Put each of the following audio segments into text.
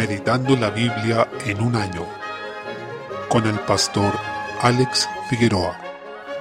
Meditando la Biblia en un año con el pastor Alex Figueroa.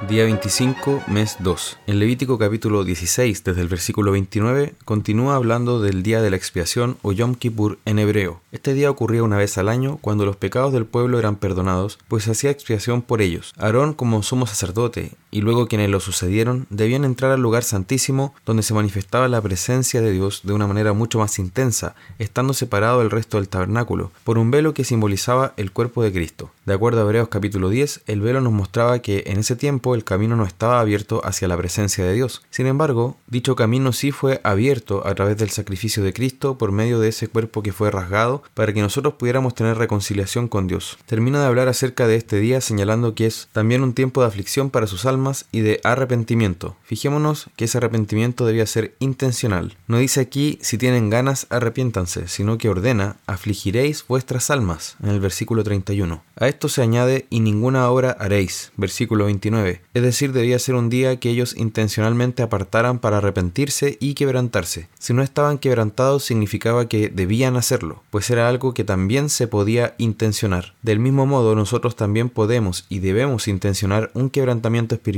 Día 25, mes 2. En Levítico capítulo 16, desde el versículo 29, continúa hablando del día de la expiación o Yom Kippur en hebreo. Este día ocurría una vez al año cuando los pecados del pueblo eran perdonados, pues hacía expiación por ellos. Aarón, como sumo sacerdote, y luego quienes lo sucedieron, debían entrar al lugar santísimo donde se manifestaba la presencia de Dios de una manera mucho más intensa, estando separado del resto del tabernáculo, por un velo que simbolizaba el cuerpo de Cristo. De acuerdo a Hebreos capítulo 10, el velo nos mostraba que en ese tiempo el camino no estaba abierto hacia la presencia de Dios. Sin embargo, dicho camino sí fue abierto a través del sacrificio de Cristo por medio de ese cuerpo que fue rasgado para que nosotros pudiéramos tener reconciliación con Dios. Termina de hablar acerca de este día señalando que es también un tiempo de aflicción para sus almas y de arrepentimiento. Fijémonos que ese arrepentimiento debía ser intencional. No dice aquí si tienen ganas arrepiéntanse, sino que ordena afligiréis vuestras almas en el versículo 31. A esto se añade y ninguna obra haréis, versículo 29 es decir, debía ser un día que ellos intencionalmente apartaran para arrepentirse y quebrantarse. Si no estaban quebrantados significaba que debían hacerlo, pues era algo que también se podía intencionar. Del mismo modo, nosotros también podemos y debemos intencionar un quebrantamiento espiritual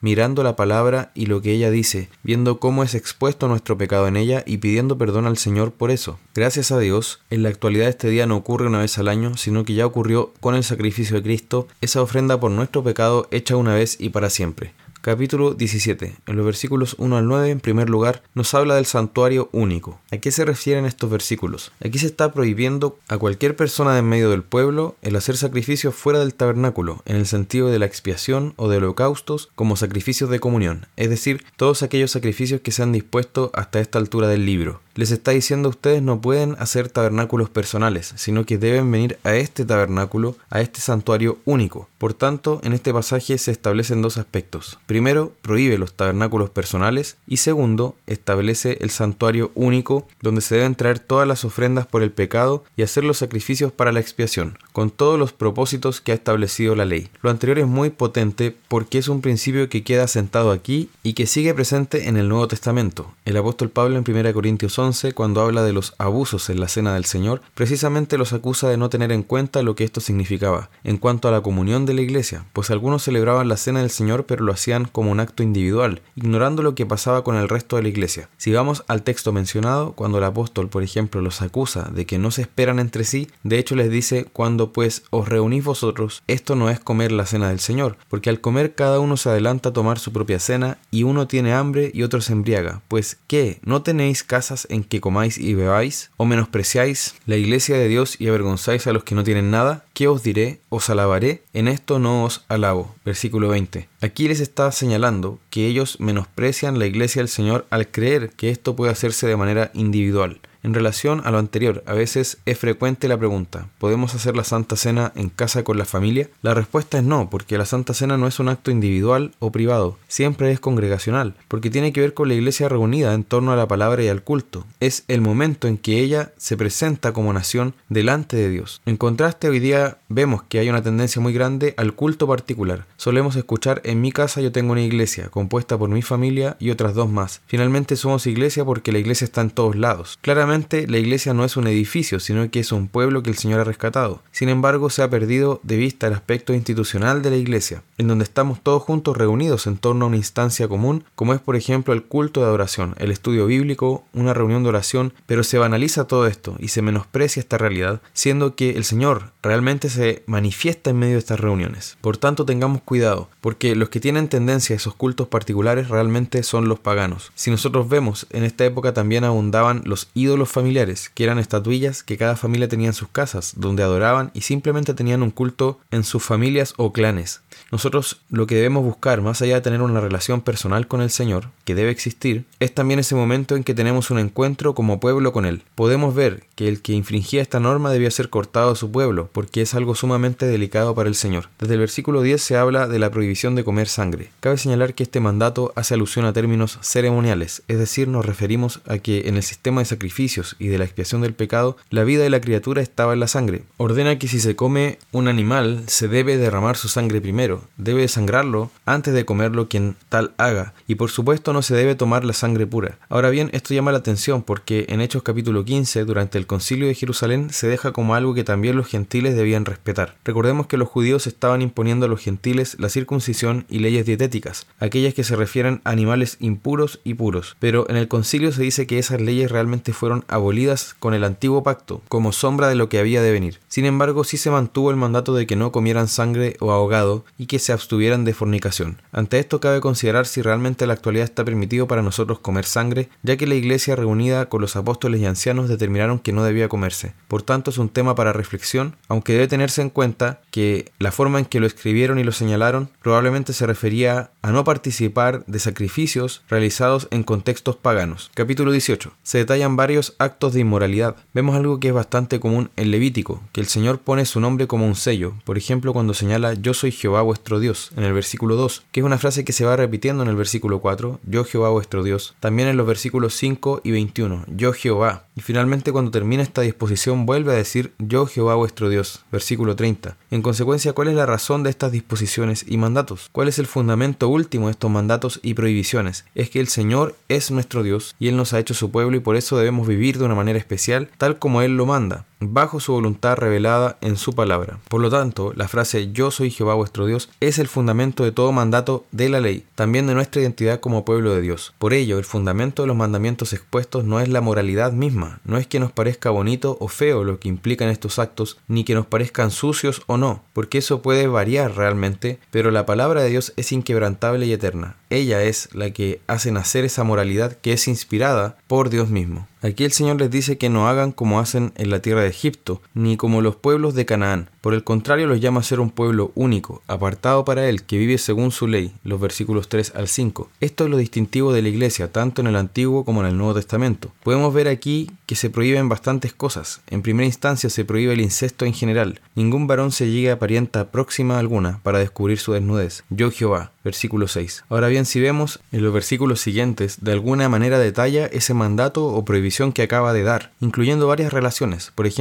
mirando la palabra y lo que ella dice, viendo cómo es expuesto nuestro pecado en ella y pidiendo perdón al Señor por eso. Gracias a Dios, en la actualidad este día no ocurre una vez al año, sino que ya ocurrió con el sacrificio de Cristo, esa ofrenda por nuestro pecado hecha una vez y para siempre. Capítulo 17. En los versículos 1 al 9, en primer lugar, nos habla del santuario único. ¿A qué se refieren estos versículos? Aquí se está prohibiendo a cualquier persona de en medio del pueblo el hacer sacrificios fuera del tabernáculo, en el sentido de la expiación o de holocaustos como sacrificios de comunión, es decir, todos aquellos sacrificios que se han dispuesto hasta esta altura del libro les está diciendo a ustedes no pueden hacer tabernáculos personales, sino que deben venir a este tabernáculo, a este santuario único. Por tanto, en este pasaje se establecen dos aspectos. Primero, prohíbe los tabernáculos personales y segundo, establece el santuario único donde se deben traer todas las ofrendas por el pecado y hacer los sacrificios para la expiación, con todos los propósitos que ha establecido la ley. Lo anterior es muy potente porque es un principio que queda sentado aquí y que sigue presente en el Nuevo Testamento. El apóstol Pablo en 1 Corintios 11 cuando habla de los abusos en la cena del Señor, precisamente los acusa de no tener en cuenta lo que esto significaba en cuanto a la comunión de la iglesia, pues algunos celebraban la cena del Señor pero lo hacían como un acto individual, ignorando lo que pasaba con el resto de la iglesia. Si vamos al texto mencionado, cuando el apóstol, por ejemplo, los acusa de que no se esperan entre sí, de hecho les dice, cuando pues os reunís vosotros, esto no es comer la cena del Señor, porque al comer cada uno se adelanta a tomar su propia cena, y uno tiene hambre y otro se embriaga, pues ¿qué? ¿No tenéis casas en en que comáis y bebáis, o menospreciáis la iglesia de Dios y avergonzáis a los que no tienen nada, ¿qué os diré? ¿Os alabaré? En esto no os alabo. Versículo 20. Aquí les está señalando que ellos menosprecian la iglesia del Señor al creer que esto puede hacerse de manera individual. En relación a lo anterior, a veces es frecuente la pregunta, ¿podemos hacer la Santa Cena en casa con la familia? La respuesta es no, porque la Santa Cena no es un acto individual o privado, siempre es congregacional, porque tiene que ver con la iglesia reunida en torno a la palabra y al culto. Es el momento en que ella se presenta como nación delante de Dios. En contraste, hoy día vemos que hay una tendencia muy grande al culto particular. Solemos escuchar en mi casa yo tengo una iglesia compuesta por mi familia y otras dos más. Finalmente somos iglesia porque la iglesia está en todos lados. Claramente la iglesia no es un edificio, sino que es un pueblo que el Señor ha rescatado. Sin embargo, se ha perdido de vista el aspecto institucional de la iglesia, en donde estamos todos juntos reunidos en torno a una instancia común, como es por ejemplo el culto de adoración, el estudio bíblico, una reunión de oración, pero se banaliza todo esto y se menosprecia esta realidad, siendo que el Señor realmente se manifiesta en medio de estas reuniones. Por tanto, tengamos cuidado, porque los que tienen tendencia a esos cultos particulares realmente son los paganos. Si nosotros vemos, en esta época también abundaban los ídolos familiares, que eran estatuillas que cada familia tenía en sus casas, donde adoraban y simplemente tenían un culto en sus familias o clanes. Nosotros lo que debemos buscar, más allá de tener una relación personal con el Señor, que debe existir, es también ese momento en que tenemos un encuentro como pueblo con Él. Podemos ver que el que infringía esta norma debía ser cortado de su pueblo, porque es algo sumamente delicado para el Señor. Desde el versículo 10 se habla de la prohibición de comer sangre. Cabe señalar que este mandato hace alusión a términos ceremoniales, es decir, nos referimos a que en el sistema de sacrificio y de la expiación del pecado, la vida de la criatura estaba en la sangre. Ordena que si se come un animal, se debe derramar su sangre primero, debe desangrarlo antes de comerlo quien tal haga, y por supuesto no se debe tomar la sangre pura. Ahora bien, esto llama la atención porque en Hechos capítulo 15, durante el concilio de Jerusalén, se deja como algo que también los gentiles debían respetar. Recordemos que los judíos estaban imponiendo a los gentiles la circuncisión y leyes dietéticas, aquellas que se refieren a animales impuros y puros, pero en el concilio se dice que esas leyes realmente fueron abolidas con el antiguo pacto, como sombra de lo que había de venir. Sin embargo, sí se mantuvo el mandato de que no comieran sangre o ahogado y que se abstuvieran de fornicación. Ante esto cabe considerar si realmente en la actualidad está permitido para nosotros comer sangre, ya que la iglesia reunida con los apóstoles y ancianos determinaron que no debía comerse. Por tanto, es un tema para reflexión, aunque debe tenerse en cuenta que la forma en que lo escribieron y lo señalaron probablemente se refería a no participar de sacrificios realizados en contextos paganos. Capítulo 18. Se detallan varios actos de inmoralidad. Vemos algo que es bastante común en Levítico, que el Señor pone su nombre como un sello, por ejemplo cuando señala yo soy Jehová vuestro Dios, en el versículo 2, que es una frase que se va repitiendo en el versículo 4, yo Jehová vuestro Dios, también en los versículos 5 y 21, yo Jehová, y finalmente cuando termina esta disposición vuelve a decir yo Jehová vuestro Dios, versículo 30. En consecuencia, ¿cuál es la razón de estas disposiciones y mandatos? ¿Cuál es el fundamento último de estos mandatos y prohibiciones? Es que el Señor es nuestro Dios y Él nos ha hecho su pueblo y por eso debemos vivir de una manera especial, tal como Él lo manda bajo su voluntad revelada en su palabra. Por lo tanto, la frase yo soy Jehová vuestro Dios es el fundamento de todo mandato de la ley, también de nuestra identidad como pueblo de Dios. Por ello, el fundamento de los mandamientos expuestos no es la moralidad misma, no es que nos parezca bonito o feo lo que implican estos actos, ni que nos parezcan sucios o no, porque eso puede variar realmente, pero la palabra de Dios es inquebrantable y eterna. Ella es la que hace nacer esa moralidad que es inspirada por Dios mismo. Aquí el Señor les dice que no hagan como hacen en la tierra de Egipto, ni como los pueblos de Canaán. Por el contrario, los llama a ser un pueblo único, apartado para Él, que vive según su ley, los versículos 3 al 5. Esto es lo distintivo de la iglesia, tanto en el Antiguo como en el Nuevo Testamento. Podemos ver aquí que se prohíben bastantes cosas. En primera instancia se prohíbe el incesto en general. Ningún varón se llegue a parienta próxima alguna para descubrir su desnudez. Yo Jehová, versículo 6. Ahora bien, si vemos en los versículos siguientes, de alguna manera detalla ese mandato o prohibición que acaba de dar, incluyendo varias relaciones, por ejemplo,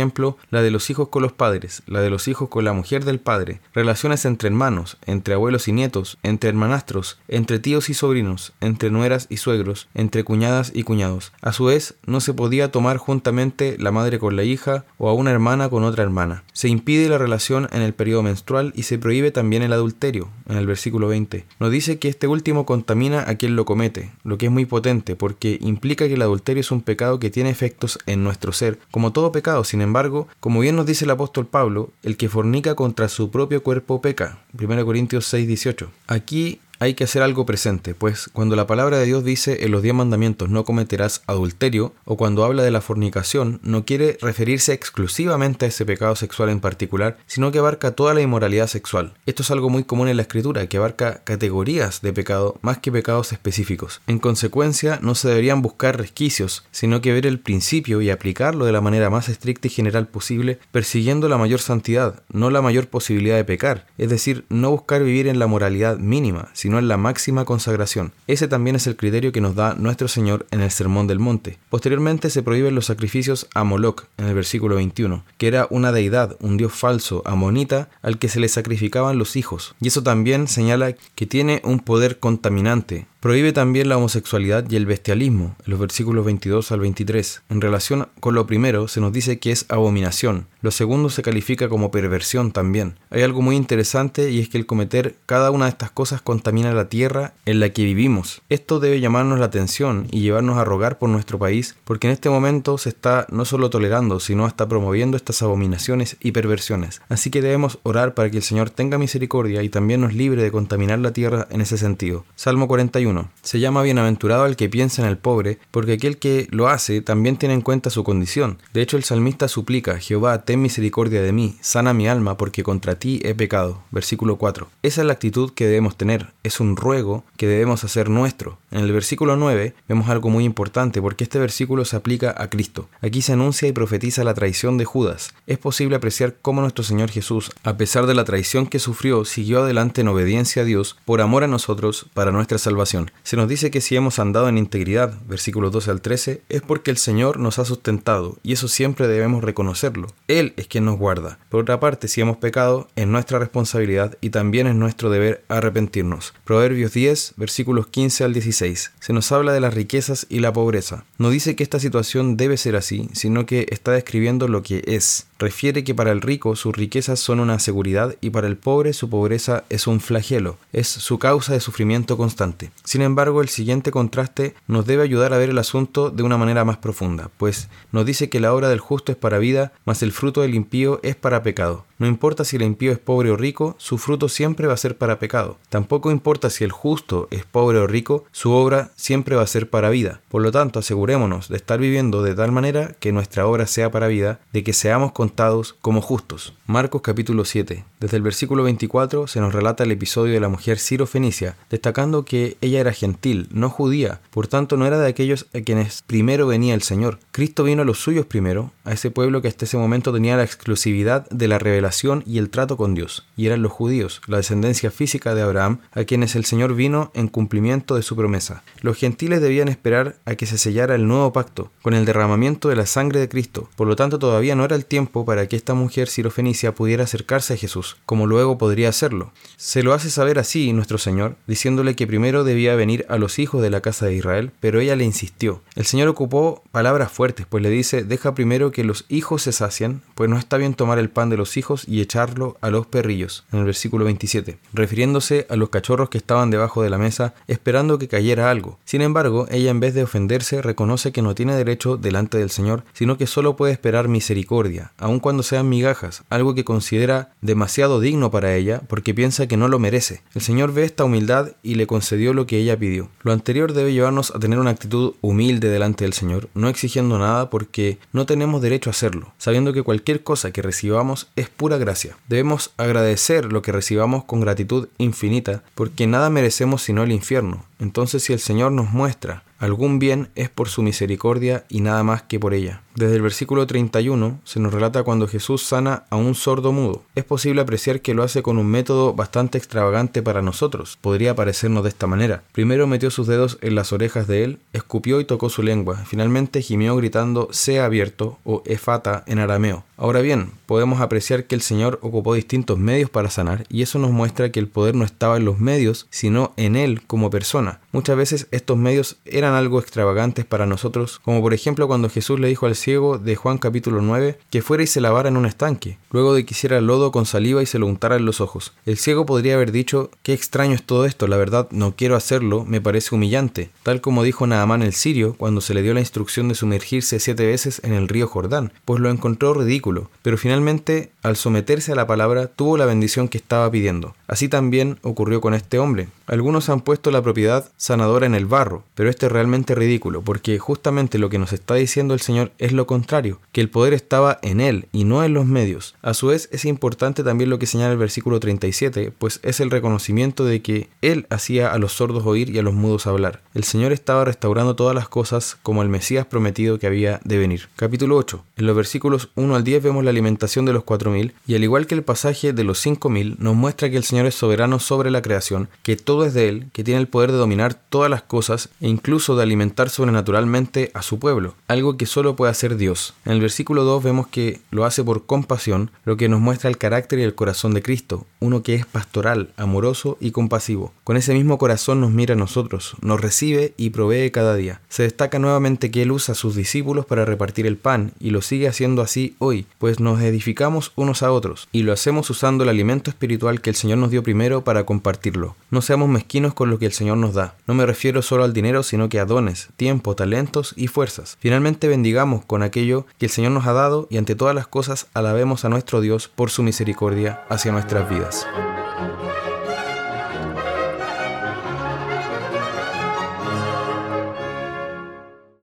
la de los hijos con los padres, la de los hijos con la mujer del padre, relaciones entre hermanos, entre abuelos y nietos, entre hermanastros, entre tíos y sobrinos, entre nueras y suegros, entre cuñadas y cuñados. A su vez, no se podía tomar juntamente la madre con la hija o a una hermana con otra hermana. Se impide la relación en el periodo menstrual y se prohíbe también el adulterio, en el versículo 20 nos dice que este último contamina a quien lo comete, lo que es muy potente porque implica que el adulterio es un pecado que tiene efectos en nuestro ser, como todo pecado, sin embargo, como bien nos dice el apóstol Pablo, el que fornica contra su propio cuerpo peca. 1 Corintios 6:18. Aquí hay que hacer algo presente, pues cuando la palabra de Dios dice en los diez mandamientos no cometerás adulterio, o cuando habla de la fornicación, no quiere referirse exclusivamente a ese pecado sexual en particular, sino que abarca toda la inmoralidad sexual. Esto es algo muy común en la escritura, que abarca categorías de pecado más que pecados específicos. En consecuencia, no se deberían buscar resquicios, sino que ver el principio y aplicarlo de la manera más estricta y general posible, persiguiendo la mayor santidad, no la mayor posibilidad de pecar, es decir, no buscar vivir en la moralidad mínima, sino en la máxima consagración. Ese también es el criterio que nos da nuestro Señor en el Sermón del Monte. Posteriormente se prohíben los sacrificios a Moloch, en el versículo 21, que era una deidad, un dios falso, amonita, al que se le sacrificaban los hijos. Y eso también señala que tiene un poder contaminante, Prohíbe también la homosexualidad y el bestialismo, en los versículos 22 al 23. En relación con lo primero, se nos dice que es abominación. Lo segundo se califica como perversión también. Hay algo muy interesante y es que el cometer cada una de estas cosas contamina la tierra en la que vivimos. Esto debe llamarnos la atención y llevarnos a rogar por nuestro país, porque en este momento se está no solo tolerando, sino hasta promoviendo estas abominaciones y perversiones. Así que debemos orar para que el Señor tenga misericordia y también nos libre de contaminar la tierra en ese sentido. Salmo 41 se llama bienaventurado el que piensa en el pobre, porque aquel que lo hace también tiene en cuenta su condición. De hecho, el salmista suplica, Jehová, ten misericordia de mí, sana mi alma, porque contra ti he pecado. Versículo 4. Esa es la actitud que debemos tener, es un ruego que debemos hacer nuestro. En el versículo 9 vemos algo muy importante, porque este versículo se aplica a Cristo. Aquí se anuncia y profetiza la traición de Judas. Es posible apreciar cómo nuestro Señor Jesús, a pesar de la traición que sufrió, siguió adelante en obediencia a Dios por amor a nosotros para nuestra salvación. Se nos dice que si hemos andado en integridad, versículos 12 al 13, es porque el Señor nos ha sustentado y eso siempre debemos reconocerlo. Él es quien nos guarda. Por otra parte, si hemos pecado, es nuestra responsabilidad y también es nuestro deber arrepentirnos. Proverbios 10, versículos 15 al 16. Se nos habla de las riquezas y la pobreza. No dice que esta situación debe ser así, sino que está describiendo lo que es refiere que para el rico sus riquezas son una seguridad y para el pobre su pobreza es un flagelo, es su causa de sufrimiento constante. Sin embargo, el siguiente contraste nos debe ayudar a ver el asunto de una manera más profunda, pues nos dice que la obra del justo es para vida, mas el fruto del impío es para pecado. No importa si el impío es pobre o rico, su fruto siempre va a ser para pecado. Tampoco importa si el justo es pobre o rico, su obra siempre va a ser para vida. Por lo tanto, asegurémonos de estar viviendo de tal manera que nuestra obra sea para vida, de que seamos contados como justos. Marcos capítulo 7. Desde el versículo 24 se nos relata el episodio de la mujer Ciro Fenicia, destacando que ella era gentil, no judía, por tanto no era de aquellos a quienes primero venía el Señor. Cristo vino a los suyos primero, a ese pueblo que hasta ese momento tenía la exclusividad de la revelación y el trato con Dios, y eran los judíos, la descendencia física de Abraham, a quienes el Señor vino en cumplimiento de su promesa. Los gentiles debían esperar a que se sellara el nuevo pacto, con el derramamiento de la sangre de Cristo, por lo tanto todavía no era el tiempo para que esta mujer sirofenicia pudiera acercarse a Jesús, como luego podría hacerlo. Se lo hace saber así nuestro Señor, diciéndole que primero debía venir a los hijos de la casa de Israel, pero ella le insistió. El Señor ocupó palabras fuertes, pues le dice, deja primero que los hijos se sacien, pues no está bien tomar el pan de los hijos y echarlo a los perrillos, en el versículo 27, refiriéndose a los cachorros que estaban debajo de la mesa esperando que cayera algo. Sin embargo, ella en vez de ofenderse reconoce que no tiene derecho delante del Señor, sino que solo puede esperar misericordia, aun cuando sean migajas, algo que considera demasiado digno para ella porque piensa que no lo merece. El Señor ve esta humildad y le concedió lo que ella pidió. Lo anterior debe llevarnos a tener una actitud humilde delante del Señor, no exigiendo nada porque no tenemos derecho a hacerlo, sabiendo que cualquier cosa que recibamos es pura gracia. Debemos agradecer lo que recibamos con gratitud infinita, porque nada merecemos sino el infierno. Entonces si el Señor nos muestra algún bien es por su misericordia y nada más que por ella. Desde el versículo 31 se nos relata cuando Jesús sana a un sordo mudo. Es posible apreciar que lo hace con un método bastante extravagante para nosotros. Podría parecernos de esta manera. Primero metió sus dedos en las orejas de él, escupió y tocó su lengua. Finalmente gimió gritando sea abierto o efata en arameo. Ahora bien, podemos apreciar que el Señor ocupó distintos medios para sanar y eso nos muestra que el poder no estaba en los medios, sino en Él como persona. Muchas veces estos medios eran algo extravagantes para nosotros, como por ejemplo cuando Jesús le dijo al ciego de Juan capítulo 9 que fuera y se lavara en un estanque, luego de que hiciera lodo con saliva y se lo untara en los ojos. El ciego podría haber dicho, qué extraño es todo esto, la verdad no quiero hacerlo, me parece humillante, tal como dijo Naamán el sirio cuando se le dio la instrucción de sumergirse siete veces en el río Jordán, pues lo encontró ridículo, pero finalmente al someterse a la palabra tuvo la bendición que estaba pidiendo. Así también ocurrió con este hombre. Algunos han puesto la propiedad sanadora en el barro, pero este es realmente ridículo, porque justamente lo que nos está diciendo el Señor es lo contrario, que el poder estaba en Él y no en los medios. A su vez es importante también lo que señala el versículo 37, pues es el reconocimiento de que Él hacía a los sordos oír y a los mudos hablar. El Señor estaba restaurando todas las cosas como el Mesías prometido que había de venir. Capítulo 8. En los versículos 1 al 10 vemos la alimentación de los 4.000 y al igual que el pasaje de los 5.000 nos muestra que el Señor es soberano sobre la creación, que todo es de Él, que tiene el poder de dominar todas las cosas e incluso de alimentar sobrenaturalmente a su pueblo, algo que solo puede hacer Dios. En el versículo 2 vemos que lo hace por compasión, lo que nos muestra el carácter y el corazón de Cristo, uno que es pastoral, amoroso y compasivo. Con ese mismo corazón nos mira a nosotros, nos recibe y provee cada día. Se destaca nuevamente que Él usa a sus discípulos para repartir el pan y lo sigue haciendo así hoy, pues nos edificamos unos a otros y lo hacemos usando el alimento espiritual que el Señor nos dio primero para compartirlo. No seamos mezquinos con lo que el Señor nos da. No me refiero solo al dinero, sino que a dones, tiempo, talentos y fuerzas. Finalmente bendigamos con aquello que el Señor nos ha dado y ante todas las cosas alabemos a nuestro Dios por su misericordia hacia nuestras vidas.